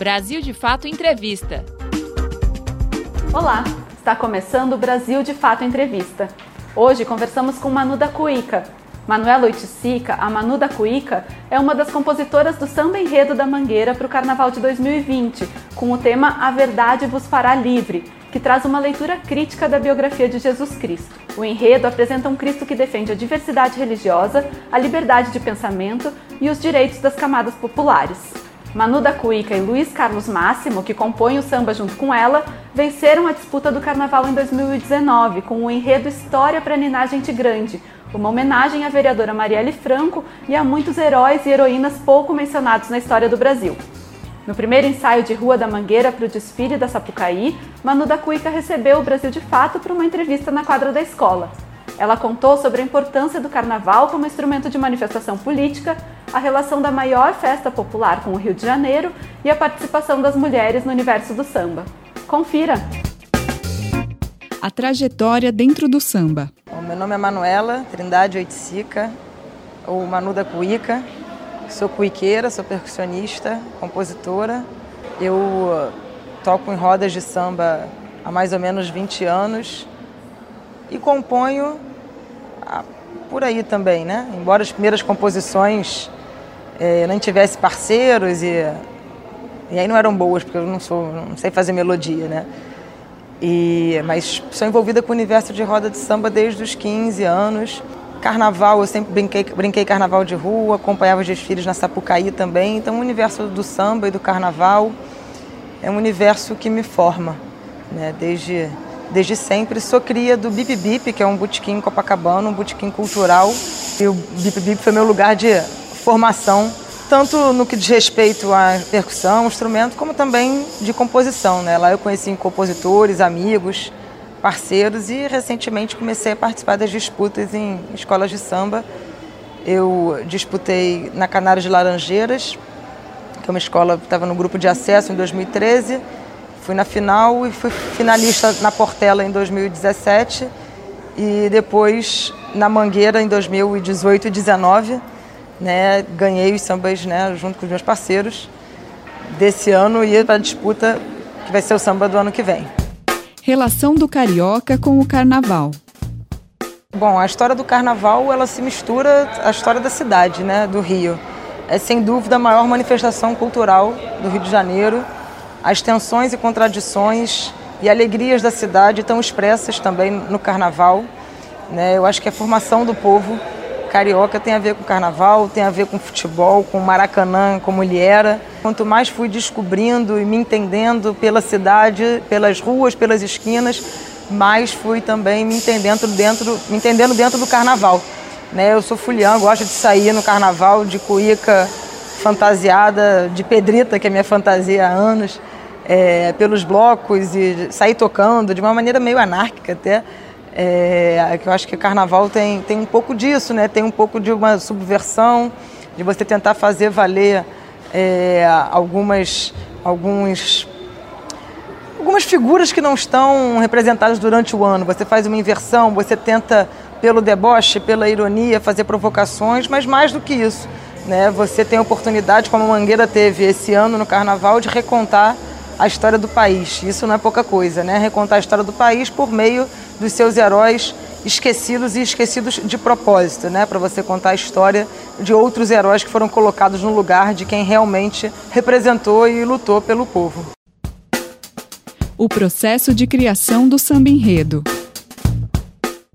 Brasil de Fato Entrevista. Olá, está começando o Brasil de Fato Entrevista. Hoje conversamos com Manu da Cuíca. Manuela Oiticica, a Manu da Cuíca, é uma das compositoras do samba enredo da Mangueira para o Carnaval de 2020, com o tema A Verdade Vos Fará Livre, que traz uma leitura crítica da biografia de Jesus Cristo. O enredo apresenta um Cristo que defende a diversidade religiosa, a liberdade de pensamento e os direitos das camadas populares. Manu da Cuíca e Luiz Carlos Máximo, que compõem o samba junto com ela, venceram a disputa do carnaval em 2019 com o enredo História para Ninar Gente Grande, uma homenagem à vereadora Marielle Franco e a muitos heróis e heroínas pouco mencionados na história do Brasil. No primeiro ensaio de Rua da Mangueira para o desfile da Sapucaí, Manu da Cuica recebeu o Brasil de Fato para uma entrevista na quadra da escola. Ela contou sobre a importância do carnaval como instrumento de manifestação política, a relação da maior festa popular com o Rio de Janeiro e a participação das mulheres no universo do samba. Confira! A trajetória dentro do samba. Bom, meu nome é Manuela Trindade Oiticica, ou Manu da Cuíca. Sou cuiqueira, sou percussionista, compositora. Eu uh, toco em rodas de samba há mais ou menos 20 anos e componho ah, por aí também, né? Embora as primeiras composições eh, não tivesse parceiros e, e aí não eram boas, porque eu não sou, não sei fazer melodia, né? E, mas sou envolvida com o universo de roda de samba desde os 15 anos. Carnaval, eu sempre brinquei, brinquei carnaval de rua, acompanhava os desfiles na Sapucaí também. Então, o universo do samba e do carnaval é um universo que me forma, né? Desde, desde sempre. Sou cria do Bip Bip, que é um botequim em Copacabana, um botequim cultural. E o Bip Bip foi meu lugar de formação, tanto no que diz respeito à percussão, instrumento, como também de composição. Né? Lá eu conheci compositores, amigos, parceiros e recentemente comecei a participar das disputas em escolas de samba. Eu disputei na Canário de Laranjeiras, que é uma escola que estava no grupo de acesso em 2013. Fui na final e fui finalista na Portela em 2017 e depois na Mangueira em 2018 e 2019. Né, ganhei os sambas né, junto com os meus parceiros desse ano e para a disputa que vai ser o samba do ano que vem. Relação do carioca com o carnaval. Bom, a história do carnaval ela se mistura à história da cidade, né, do Rio. É sem dúvida a maior manifestação cultural do Rio de Janeiro. As tensões e contradições e alegrias da cidade estão expressas também no carnaval. Né? Eu acho que a formação do povo carioca tem a ver com carnaval, tem a ver com futebol, com Maracanã, como ele era. Quanto mais fui descobrindo e me entendendo pela cidade, pelas ruas, pelas esquinas, mais fui também me entendendo dentro, me entendendo dentro do carnaval. Né? Eu sou fuliã, gosto de sair no carnaval de cuíca fantasiada, de pedrita, que é minha fantasia há anos, é, pelos blocos e sair tocando de uma maneira meio anárquica até. É, eu acho que o carnaval tem, tem um pouco disso, né? Tem um pouco de uma subversão, de você tentar fazer valer é, algumas, alguns, algumas figuras que não estão representadas durante o ano. Você faz uma inversão, você tenta, pelo deboche, pela ironia, fazer provocações, mas mais do que isso. Né? Você tem a oportunidade, como a Mangueira teve esse ano no carnaval, de recontar a história do país. Isso não é pouca coisa, né? Recontar a história do país por meio dos seus heróis esquecidos e esquecidos de propósito, né? Para você contar a história de outros heróis que foram colocados no lugar de quem realmente representou e lutou pelo povo. O processo de criação do samba enredo.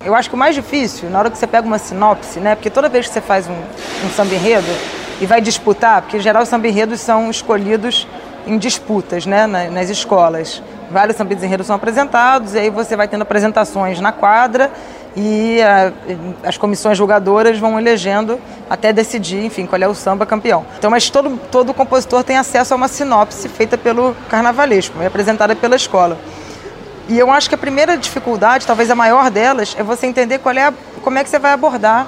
Eu acho que o mais difícil, na hora que você pega uma sinopse, né? Porque toda vez que você faz um, um samba enredo e vai disputar, porque em geral os samba enredos são escolhidos em disputas né, nas escolas. Vários sambas enredos são apresentados e aí você vai tendo apresentações na quadra e a, as comissões julgadoras vão elegendo até decidir, enfim, qual é o samba campeão. Então, mas todo, todo compositor tem acesso a uma sinopse feita pelo carnavalesco, é apresentada pela escola. E eu acho que a primeira dificuldade, talvez a maior delas, é você entender qual é a, como é que você vai abordar,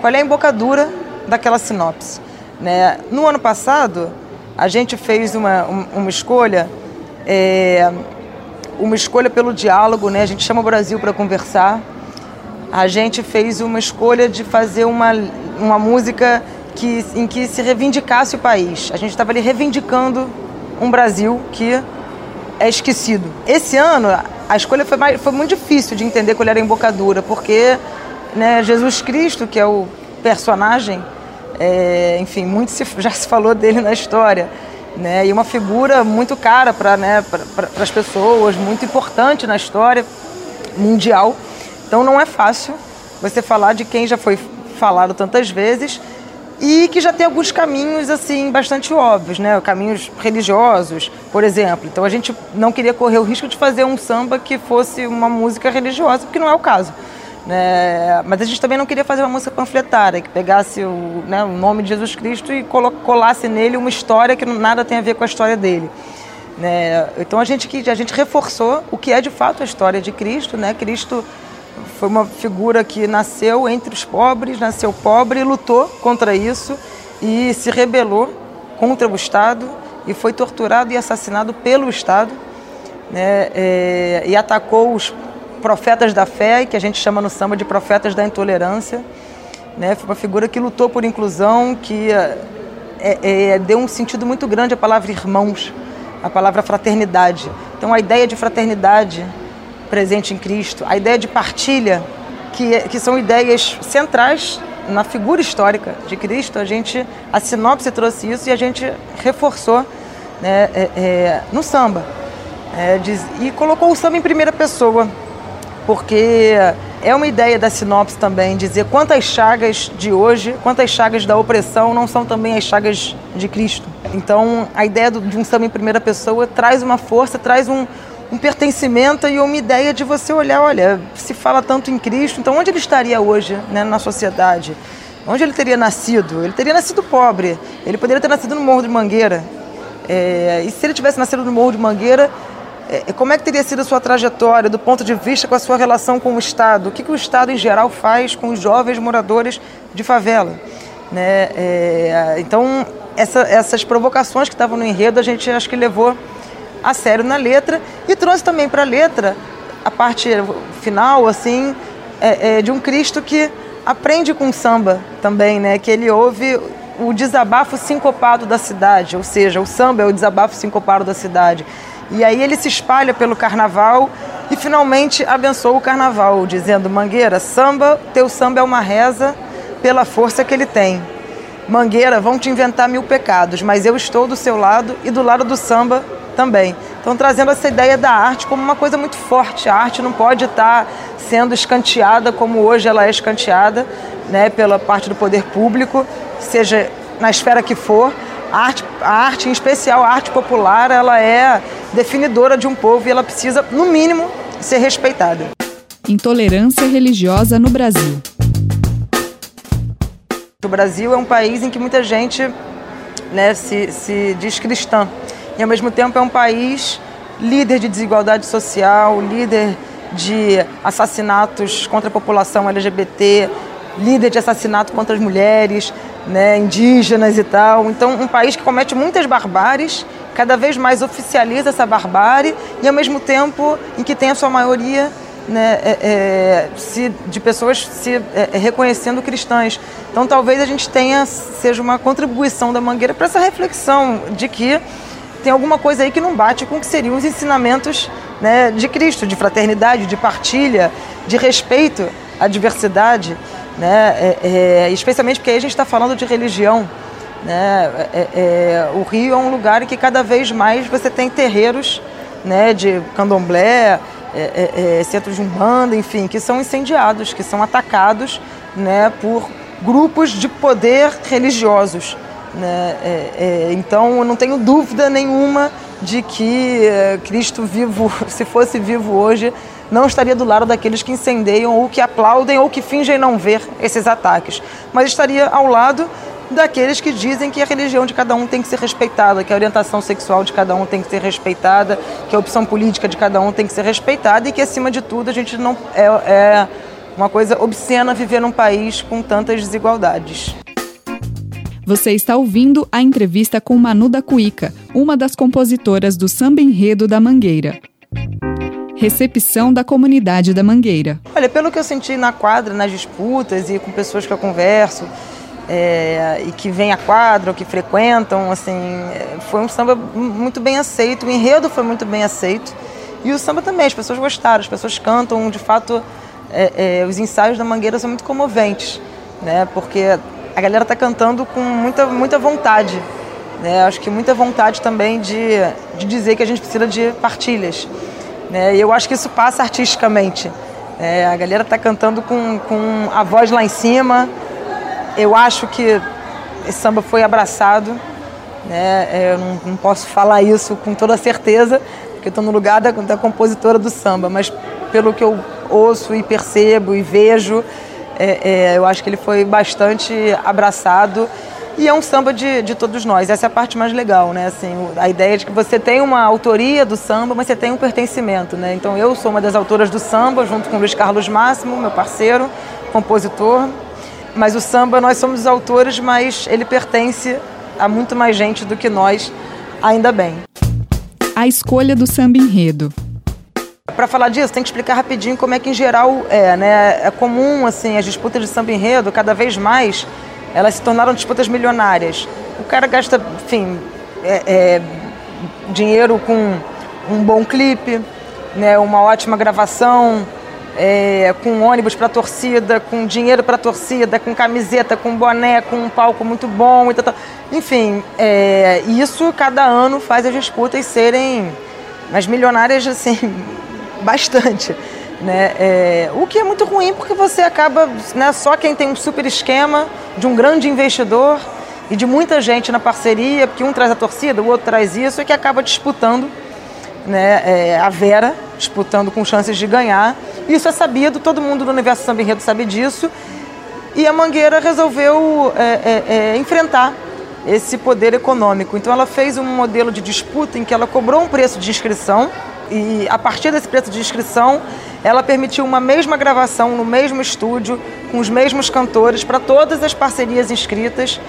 qual é a embocadura daquela sinopse. Né? No ano passado, a gente fez uma, uma escolha, é, uma escolha pelo diálogo, né? A gente chama o Brasil para conversar. A gente fez uma escolha de fazer uma, uma música que, em que se reivindicasse o país. A gente estava ali reivindicando um Brasil que é esquecido. Esse ano, a escolha foi, mais, foi muito difícil de entender qual era a embocadura, porque né, Jesus Cristo, que é o personagem, é, enfim, muito se, já se falou dele na história, né, e uma figura muito cara para né, as pessoas, muito importante na história mundial. Então não é fácil você falar de quem já foi falado tantas vezes e que já tem alguns caminhos assim bastante óbvios, né? Caminhos religiosos, por exemplo. Então a gente não queria correr o risco de fazer um samba que fosse uma música religiosa, porque não é o caso. Né? Mas a gente também não queria fazer uma música panfletária, que pegasse o, né, o nome de Jesus Cristo e colasse nele uma história que nada tem a ver com a história dele. Né? Então a gente, a gente reforçou o que é de fato a história de Cristo. Né? Cristo foi uma figura que nasceu entre os pobres, nasceu pobre e lutou contra isso e se rebelou contra o Estado e foi torturado e assassinado pelo Estado né, é, e atacou os profetas da fé, que a gente chama no samba de profetas da intolerância. Né, foi uma figura que lutou por inclusão, que é, é, deu um sentido muito grande à palavra irmãos, à palavra fraternidade. Então a ideia de fraternidade presente em Cristo, a ideia de partilha, que, que são ideias centrais na figura histórica de Cristo, a gente, a sinopse trouxe isso e a gente reforçou né, é, é, no samba. É, diz, e colocou o samba em primeira pessoa, porque é uma ideia da sinopse também dizer quantas chagas de hoje, quantas chagas da opressão não são também as chagas de Cristo. Então, a ideia de um samba em primeira pessoa traz uma força, traz um, um pertencimento e uma ideia de você olhar, olha, se fala tanto em Cristo, então onde ele estaria hoje né, na sociedade? Onde ele teria nascido? Ele teria nascido pobre, ele poderia ter nascido no Morro de Mangueira. É, e se ele tivesse nascido no Morro de Mangueira, como é que teria sido a sua trajetória do ponto de vista com a sua relação com o Estado? O que, que o Estado em geral faz com os jovens moradores de favela? Né? É, então, essa, essas provocações que estavam no enredo, a gente acho que levou a sério na letra e trouxe também para a letra a parte final, assim, é, é, de um Cristo que aprende com samba também, né? Que ele ouve o desabafo sincopado da cidade, ou seja, o samba é o desabafo sincopado da cidade. E aí ele se espalha pelo carnaval e finalmente abençoa o carnaval, dizendo: Mangueira, samba, teu samba é uma reza pela força que ele tem. Mangueira, vão te inventar mil pecados, mas eu estou do seu lado e do lado do samba também. Então, trazendo essa ideia da arte como uma coisa muito forte. A arte não pode estar sendo escanteada como hoje ela é escanteada né, pela parte do poder público, seja na esfera que for. A arte, a arte, em especial a arte popular, ela é definidora de um povo e ela precisa, no mínimo, ser respeitada. Intolerância religiosa no Brasil. O Brasil é um país em que muita gente né, se, se diz cristã e ao mesmo tempo é um país líder de desigualdade social, líder de assassinatos contra a população LGBT, líder de assassinato contra as mulheres, né, indígenas e tal. Então, um país que comete muitas barbáries, cada vez mais oficializa essa barbárie e, ao mesmo tempo, em que tem a sua maioria né, é, é, se, de pessoas se é, é, reconhecendo cristãs. Então, talvez a gente tenha, seja uma contribuição da Mangueira para essa reflexão de que tem alguma coisa aí que não bate com o que seriam os ensinamentos né, de Cristo, de fraternidade, de partilha, de respeito à diversidade, né, é, é, especialmente porque aí a gente está falando de religião. Né, é, é, o Rio é um lugar que cada vez mais você tem terreiros né, de candomblé, é, é, centros de umbanda, enfim, que são incendiados, que são atacados né, por grupos de poder religiosos. Né? É, é, então, eu não tenho dúvida nenhuma de que é, Cristo vivo, se fosse vivo hoje, não estaria do lado daqueles que incendeiam ou que aplaudem ou que fingem não ver esses ataques, mas estaria ao lado daqueles que dizem que a religião de cada um tem que ser respeitada, que a orientação sexual de cada um tem que ser respeitada, que a opção política de cada um tem que ser respeitada e que, acima de tudo, a gente não é, é uma coisa obscena viver num país com tantas desigualdades. Você está ouvindo a entrevista com Manu da Cuica, uma das compositoras do Samba Enredo da Mangueira. Recepção da comunidade da Mangueira. Olha, pelo que eu senti na quadra, nas disputas e com pessoas que eu converso, é, e que vêm à quadra, ou que frequentam, assim, foi um samba muito bem aceito, o enredo foi muito bem aceito. E o samba também, as pessoas gostaram, as pessoas cantam, de fato, é, é, os ensaios da Mangueira são muito comoventes, né, porque a galera está cantando com muita, muita vontade, né, acho que muita vontade também de, de dizer que a gente precisa de partilhas, né, e eu acho que isso passa artisticamente, é, a galera está cantando com, com a voz lá em cima, eu acho que esse samba foi abraçado. Né? É, eu não, não posso falar isso com toda certeza, porque estou no lugar da, da, compositora do samba, mas pelo que eu ouço e percebo e vejo, é, é, eu acho que ele foi bastante abraçado e é um samba de, de todos nós. Essa é a parte mais legal, né? Assim, a ideia de que você tem uma autoria do samba, mas você tem um pertencimento, né? Então eu sou uma das autoras do samba, junto com o Luiz Carlos Máximo, meu parceiro, compositor, mas o samba, nós somos os autores, mas ele pertence a muito mais gente do que nós, ainda bem. A escolha do samba enredo. Para falar disso, tem que explicar rapidinho como é que em geral é, né? É comum assim as disputas de samba enredo, cada vez mais elas se tornaram disputas milionárias. O cara gasta, enfim, é, é, dinheiro com um bom clipe, né? Uma ótima gravação, é, com ônibus para torcida, com dinheiro para torcida, com camiseta, com boné, com um palco muito bom, e enfim, é, isso cada ano faz as disputas serem mais milionárias assim bastante, né? É, o que é muito ruim porque você acaba, né, só quem tem um super esquema de um grande investidor e de muita gente na parceria, porque um traz a torcida, o outro traz isso, é que acaba disputando, né, é, a Vera disputando com chances de ganhar isso é sabido, todo mundo do universo samba enredo sabe disso. E a Mangueira resolveu é, é, é, enfrentar esse poder econômico. Então ela fez um modelo de disputa em que ela cobrou um preço de inscrição e a partir desse preço de inscrição ela permitiu uma mesma gravação no mesmo estúdio com os mesmos cantores para todas as parcerias inscritas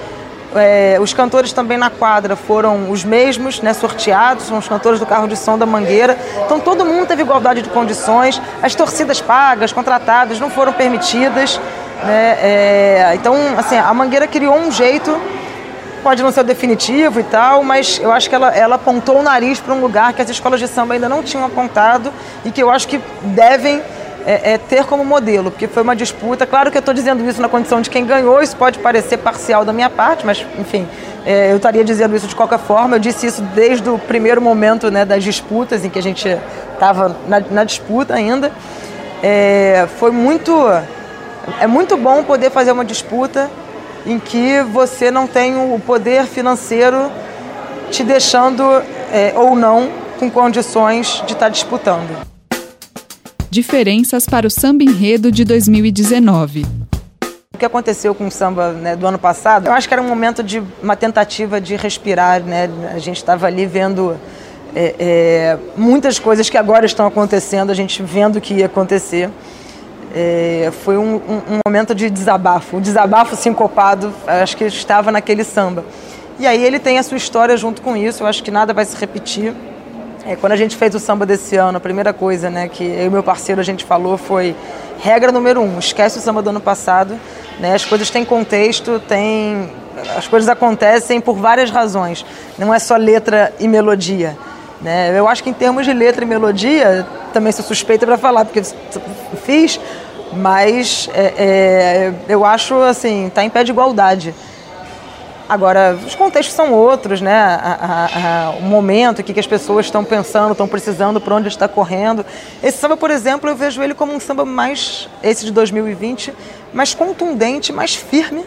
é, os cantores também na quadra foram os mesmos, né, sorteados, são os cantores do carro de som da Mangueira. Então todo mundo teve igualdade de condições, as torcidas pagas, contratadas, não foram permitidas. Né, é, então, assim, a Mangueira criou um jeito, pode não ser o definitivo e tal, mas eu acho que ela, ela apontou o nariz para um lugar que as escolas de samba ainda não tinham apontado e que eu acho que devem é, é, ter como modelo, porque foi uma disputa. Claro que eu estou dizendo isso na condição de quem ganhou, isso pode parecer parcial da minha parte, mas enfim, é, eu estaria dizendo isso de qualquer forma. Eu disse isso desde o primeiro momento né, das disputas, em que a gente estava na, na, disputa ainda. É, foi muito. É muito bom poder fazer uma disputa em que você não tem o poder financeiro te deixando é, ou não com condições de estar tá disputando diferenças para o samba enredo de 2019. O que aconteceu com o samba né, do ano passado, eu acho que era um momento de uma tentativa de respirar, né? A gente estava ali vendo é, é, muitas coisas que agora estão acontecendo, a gente vendo que ia acontecer. É, foi um, um, um, momento de desabafo, um desabafo sincopado, acho que estava naquele samba. E aí ele tem a sua história junto com isso, eu acho que nada vai se repetir. É, quando a gente fez o samba desse ano, a primeira coisa né, que eu e meu parceiro a gente falou foi regra número um, esquece o samba do ano passado. Né, as coisas têm contexto, tem, as coisas acontecem por várias razões. Não é só letra e melodia. Né? Eu acho que em termos de letra e melodia, também sou suspeita para falar, porque fiz, mas é, é, eu acho assim, está em pé de igualdade. Agora, os contextos são outros, né? A, a, a, o momento, o que, que as pessoas estão pensando, estão precisando, para onde está correndo. Esse samba, por exemplo, eu vejo ele como um samba mais, esse de 2020, mais contundente, mais firme,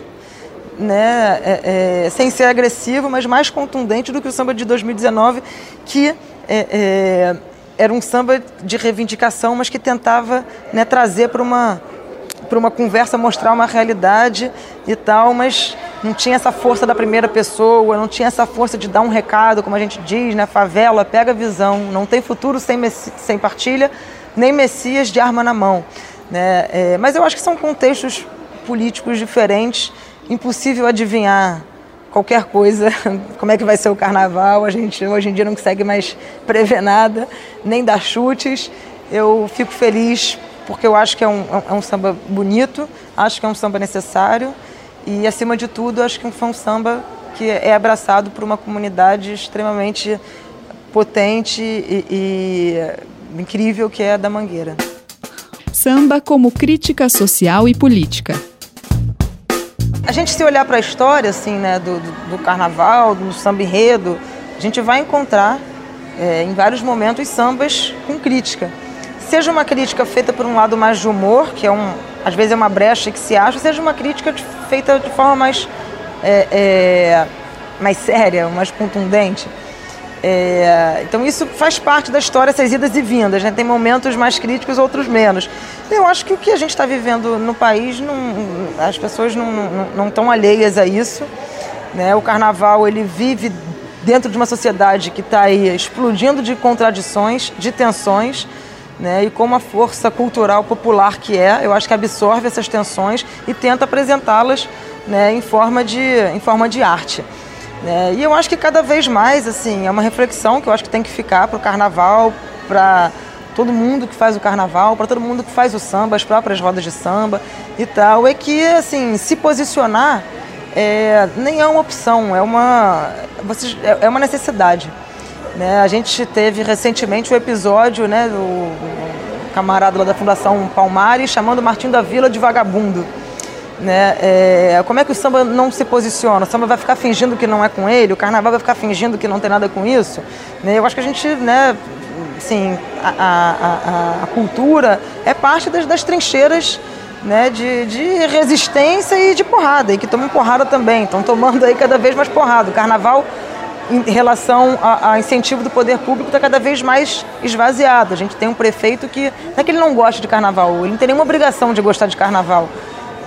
né? É, é, sem ser agressivo, mas mais contundente do que o samba de 2019, que é, é, era um samba de reivindicação, mas que tentava né, trazer para uma uma conversa mostrar uma realidade e tal, mas não tinha essa força da primeira pessoa, não tinha essa força de dar um recado, como a gente diz, né? Favela, pega a visão, não tem futuro sem, sem partilha, nem Messias de arma na mão. Né? É, mas eu acho que são contextos políticos diferentes, impossível adivinhar qualquer coisa, como é que vai ser o carnaval, a gente hoje em dia não consegue mais prever nada, nem dar chutes. Eu fico feliz porque eu acho que é um, é um samba bonito, acho que é um samba necessário e acima de tudo acho que foi um samba que é abraçado por uma comunidade extremamente potente e, e incrível que é a da Mangueira. Samba como crítica social e política. A gente se olhar para a história assim, né, do, do, do, carnaval, do samba enredo, a gente vai encontrar é, em vários momentos sambas com crítica. Seja uma crítica feita por um lado mais de humor, que é um, às vezes é uma brecha que se acha, seja uma crítica de, feita de forma mais, é, é, mais séria, mais contundente. É, então isso faz parte da história, essas idas e vindas, né? tem momentos mais críticos, outros menos. Eu acho que o que a gente está vivendo no país, não, as pessoas não, estão alheias a isso. Né? O carnaval ele vive dentro de uma sociedade que está explodindo de contradições, de tensões, né? e como a força cultural popular que é, eu acho que absorve essas tensões e tenta apresentá-las né, em, forma de, em forma de arte. Né? E eu acho que cada vez mais, assim, é uma reflexão que eu acho que tem que ficar para o carnaval, para todo mundo que faz o carnaval, para todo mundo que faz o samba, as próprias rodas de samba e tal, é que, assim, se posicionar é, nem é uma opção, é uma, é, é uma necessidade. Né? A gente teve recentemente o um episódio né, do camarada lá da Fundação Palmares chamando Martim da Vila de vagabundo. Né? É, como é que o samba não se posiciona? O samba vai ficar fingindo que não é com ele, o carnaval vai ficar fingindo que não tem nada com isso. Né? Eu acho que a gente, né, assim, a, a, a, a cultura é parte das, das trincheiras né, de, de, resistência e de porrada, e que tomam porrada também, estão tomando aí cada vez mais porrada. O carnaval, em relação a, incentivo do poder público, está cada vez mais esvaziado. A gente tem um prefeito que não é que ele não gosta de carnaval, ele não tem nenhuma obrigação de gostar de carnaval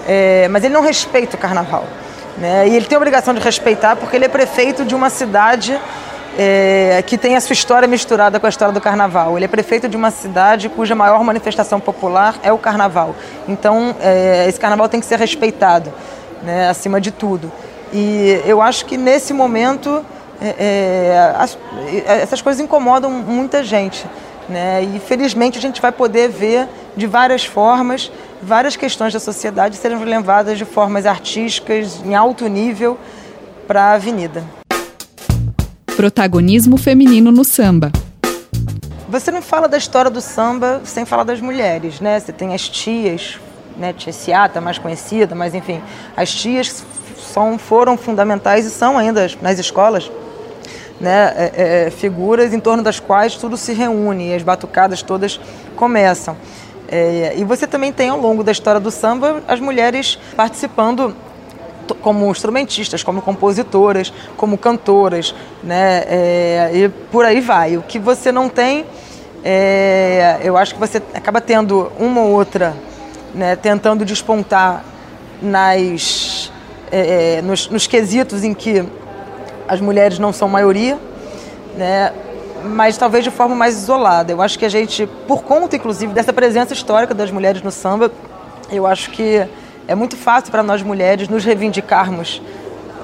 é, mas ele não respeita o carnaval. Né? E ele tem a obrigação de respeitar porque ele é prefeito de uma cidade é, que tem a sua história misturada com a história do carnaval. Ele é prefeito de uma cidade cuja maior manifestação popular é o carnaval. Então, é, esse carnaval tem que ser respeitado, né, acima de tudo. E eu acho que nesse momento é, é as, essas coisas incomodam muita gente. Né? E felizmente a gente vai poder ver de várias formas várias questões da sociedade serem levadas de formas artísticas, em alto nível, para a avenida. Protagonismo feminino no samba. Você não fala da história do samba sem falar das mulheres, né? Você tem as tias, né? Tia Ciata, mais conhecida, mas enfim, as tias são, foram fundamentais e são ainda nas escolas né, é, é, figuras em torno das quais tudo se reúne e as batucadas todas começam. É, e você também tem ao longo da história do samba as mulheres participando como instrumentistas, como compositoras, como cantoras, né? É, e por aí vai. O que você não tem, é, eu acho que você acaba tendo uma ou outra, né, tentando despontar nas, é, é nos, nos quesitos em que as mulheres não são maioria, né? mas talvez de forma mais isolada. Eu acho que a gente, por conta inclusive dessa presença histórica das mulheres no samba, eu acho que é muito fácil para nós mulheres nos reivindicarmos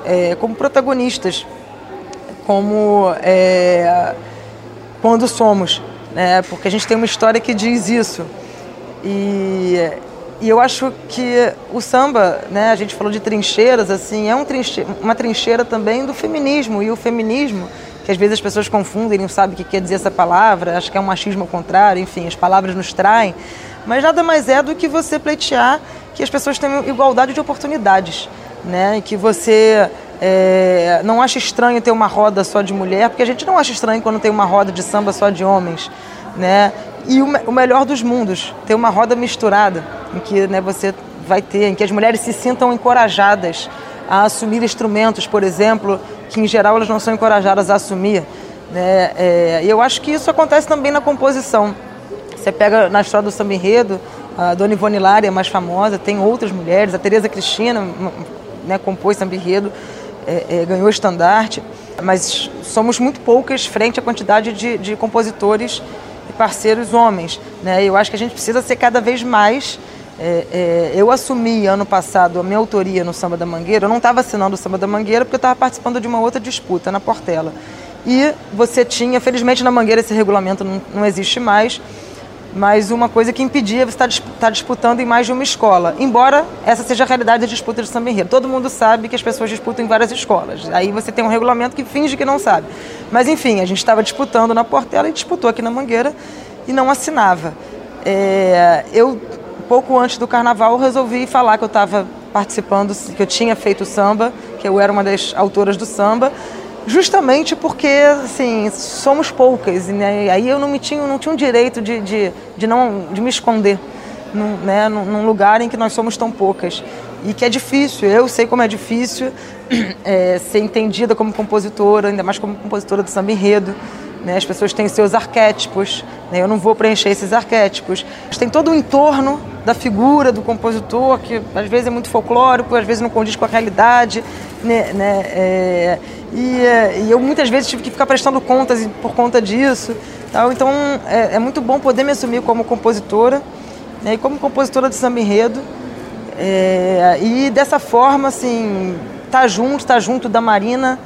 é, como protagonistas, como é, quando somos, né? porque a gente tem uma história que diz isso. E, e eu acho que o samba, né, a gente falou de trincheiras, assim, é um trinche uma trincheira também do feminismo, e o feminismo que às vezes as pessoas confundem, não sabem o que quer dizer essa palavra, acho que é um machismo ao contrário, enfim, as palavras nos traem, mas nada mais é do que você pleitear que as pessoas tenham igualdade de oportunidades, né? E que você é, não acha estranho ter uma roda só de mulher, porque a gente não acha estranho quando tem uma roda de samba só de homens, né? E o, o melhor dos mundos, ter uma roda misturada, em que né, você vai ter, em que as mulheres se sintam encorajadas a assumir instrumentos, por exemplo, que em geral elas não são encorajadas a assumir. Né? É, e eu acho que isso acontece também na composição. Você pega na história do samba enredo, a Dona Ivone é mais famosa, tem outras mulheres, a Tereza Cristina né, compôs samba enredo, é, é, ganhou estandarte, mas somos muito poucas frente à quantidade de, de compositores parceiros homens. Né? Eu acho que a gente precisa ser cada vez mais é, é, eu assumi ano passado a minha autoria no Samba da Mangueira. Eu não estava assinando o Samba da Mangueira porque eu estava participando de uma outra disputa na Portela. E você tinha, felizmente na Mangueira esse regulamento não, não existe mais, mas uma coisa que impedia você estar tá, tá disputando em mais de uma escola. Embora essa seja a realidade da disputa de samba enredo. Todo mundo sabe que as pessoas disputam em várias escolas. Aí você tem um regulamento que finge que não sabe. Mas enfim, a gente estava disputando na Portela e disputou aqui na Mangueira e não assinava. É, eu, pouco antes do carnaval, resolvi falar que eu estava participando, que eu tinha feito samba, que eu era uma das autoras do samba justamente porque assim somos poucas né? aí eu não me tinha não tinha o direito de, de, de não de me esconder num, né, num lugar em que nós somos tão poucas e que é difícil eu sei como é difícil é, ser entendida como compositora ainda mais como compositora do samba enredo né? as pessoas têm seus arquétipos né? Eu não vou preencher esses arquétipos tem todo o entorno da figura do compositor que às vezes é muito folclórico às vezes não condiz com a realidade né, né é, e, é, e, eu muitas vezes tive que ficar prestando contas por conta disso. Tal. Então é, é muito bom poder me assumir como compositora né, e como compositora de samba enredo. É, e dessa forma, assim, tá junto, tá junto da Marina,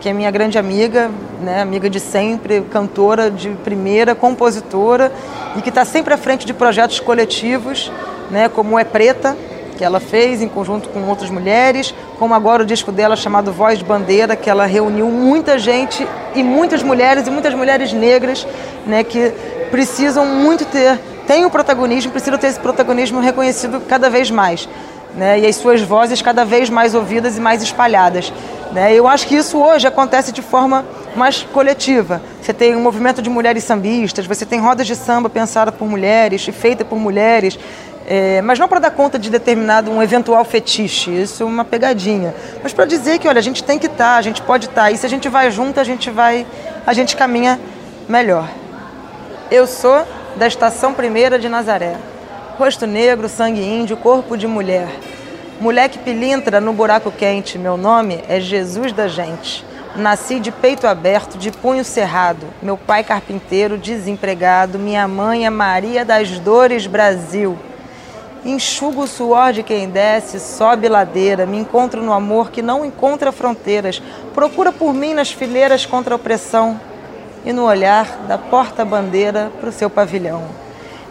que é minha grande amiga, né, amiga de sempre, cantora de primeira, compositora e que está sempre à frente de projetos coletivos, né, como é Preta, que ela fez em conjunto com outras mulheres, como agora o disco dela chamado Voz de Bandeira, que ela reuniu muita gente e muitas mulheres e muitas mulheres negras, né, que precisam muito ter, têm o protagonismo, precisam ter esse protagonismo reconhecido cada vez mais. Né, e as suas vozes cada vez mais ouvidas e mais espalhadas. Né? Eu acho que isso hoje acontece de forma mais coletiva. Você tem um movimento de mulheres sambistas, você tem rodas de samba pensada por mulheres e feita por mulheres. É, mas não para dar conta de determinado um eventual fetiche, isso é uma pegadinha. Mas para dizer que, olha, a gente tem que estar, tá, a gente pode estar, tá, e se a gente vai junto, a gente vai, a gente caminha melhor. Eu sou da Estação Primeira de Nazaré. Rosto negro, sangue índio, corpo de mulher. Moleque pilintra no buraco quente, meu nome é Jesus da gente. Nasci de peito aberto, de punho cerrado. Meu pai carpinteiro, desempregado. Minha mãe é Maria das Dores Brasil. Enxugo o suor de quem desce, sobe ladeira, me encontro no amor que não encontra fronteiras, procura por mim nas fileiras contra a opressão e no olhar da porta-bandeira para o seu pavilhão.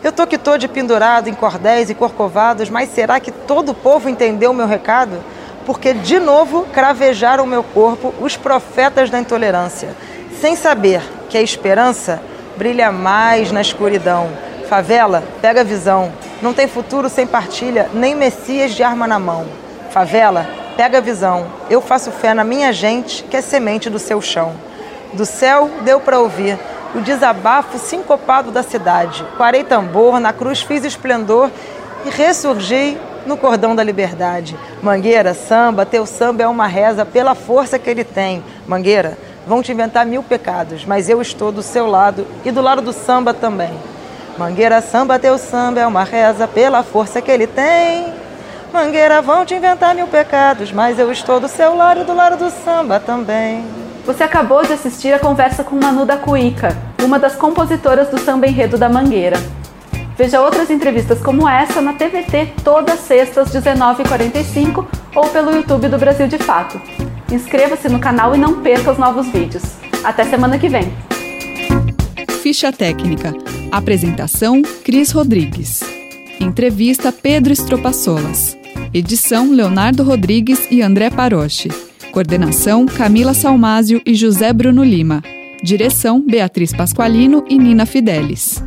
Eu tô que tô de pendurado em cordéis e corcovados, mas será que todo o povo entendeu o meu recado? Porque de novo cravejaram o meu corpo os profetas da intolerância, sem saber que a esperança brilha mais na escuridão. Favela, pega a visão. Não tem futuro sem partilha, nem Messias de arma na mão. Favela, pega a visão. Eu faço fé na minha gente, que é semente do seu chão. Do céu deu para ouvir o desabafo sincopado da cidade. Quarei tambor, na cruz fiz esplendor e ressurgi no cordão da liberdade. Mangueira, samba, teu samba é uma reza pela força que ele tem. Mangueira, vão te inventar mil pecados, mas eu estou do seu lado e do lado do samba também. Mangueira samba, teu samba é uma reza pela força que ele tem. Mangueira vão te inventar mil pecados, mas eu estou do seu lado e do lado do samba também. Você acabou de assistir a conversa com Manu da Cuíca, uma das compositoras do samba enredo da Mangueira. Veja outras entrevistas como essa na TVT todas sextas 19h45 ou pelo YouTube do Brasil de Fato. Inscreva-se no canal e não perca os novos vídeos. Até semana que vem. Ficha técnica Apresentação: Cris Rodrigues. Entrevista: Pedro Estropaçolas. Edição: Leonardo Rodrigues e André Paroche. Coordenação: Camila Salmásio e José Bruno Lima. Direção: Beatriz Pasqualino e Nina Fidelis.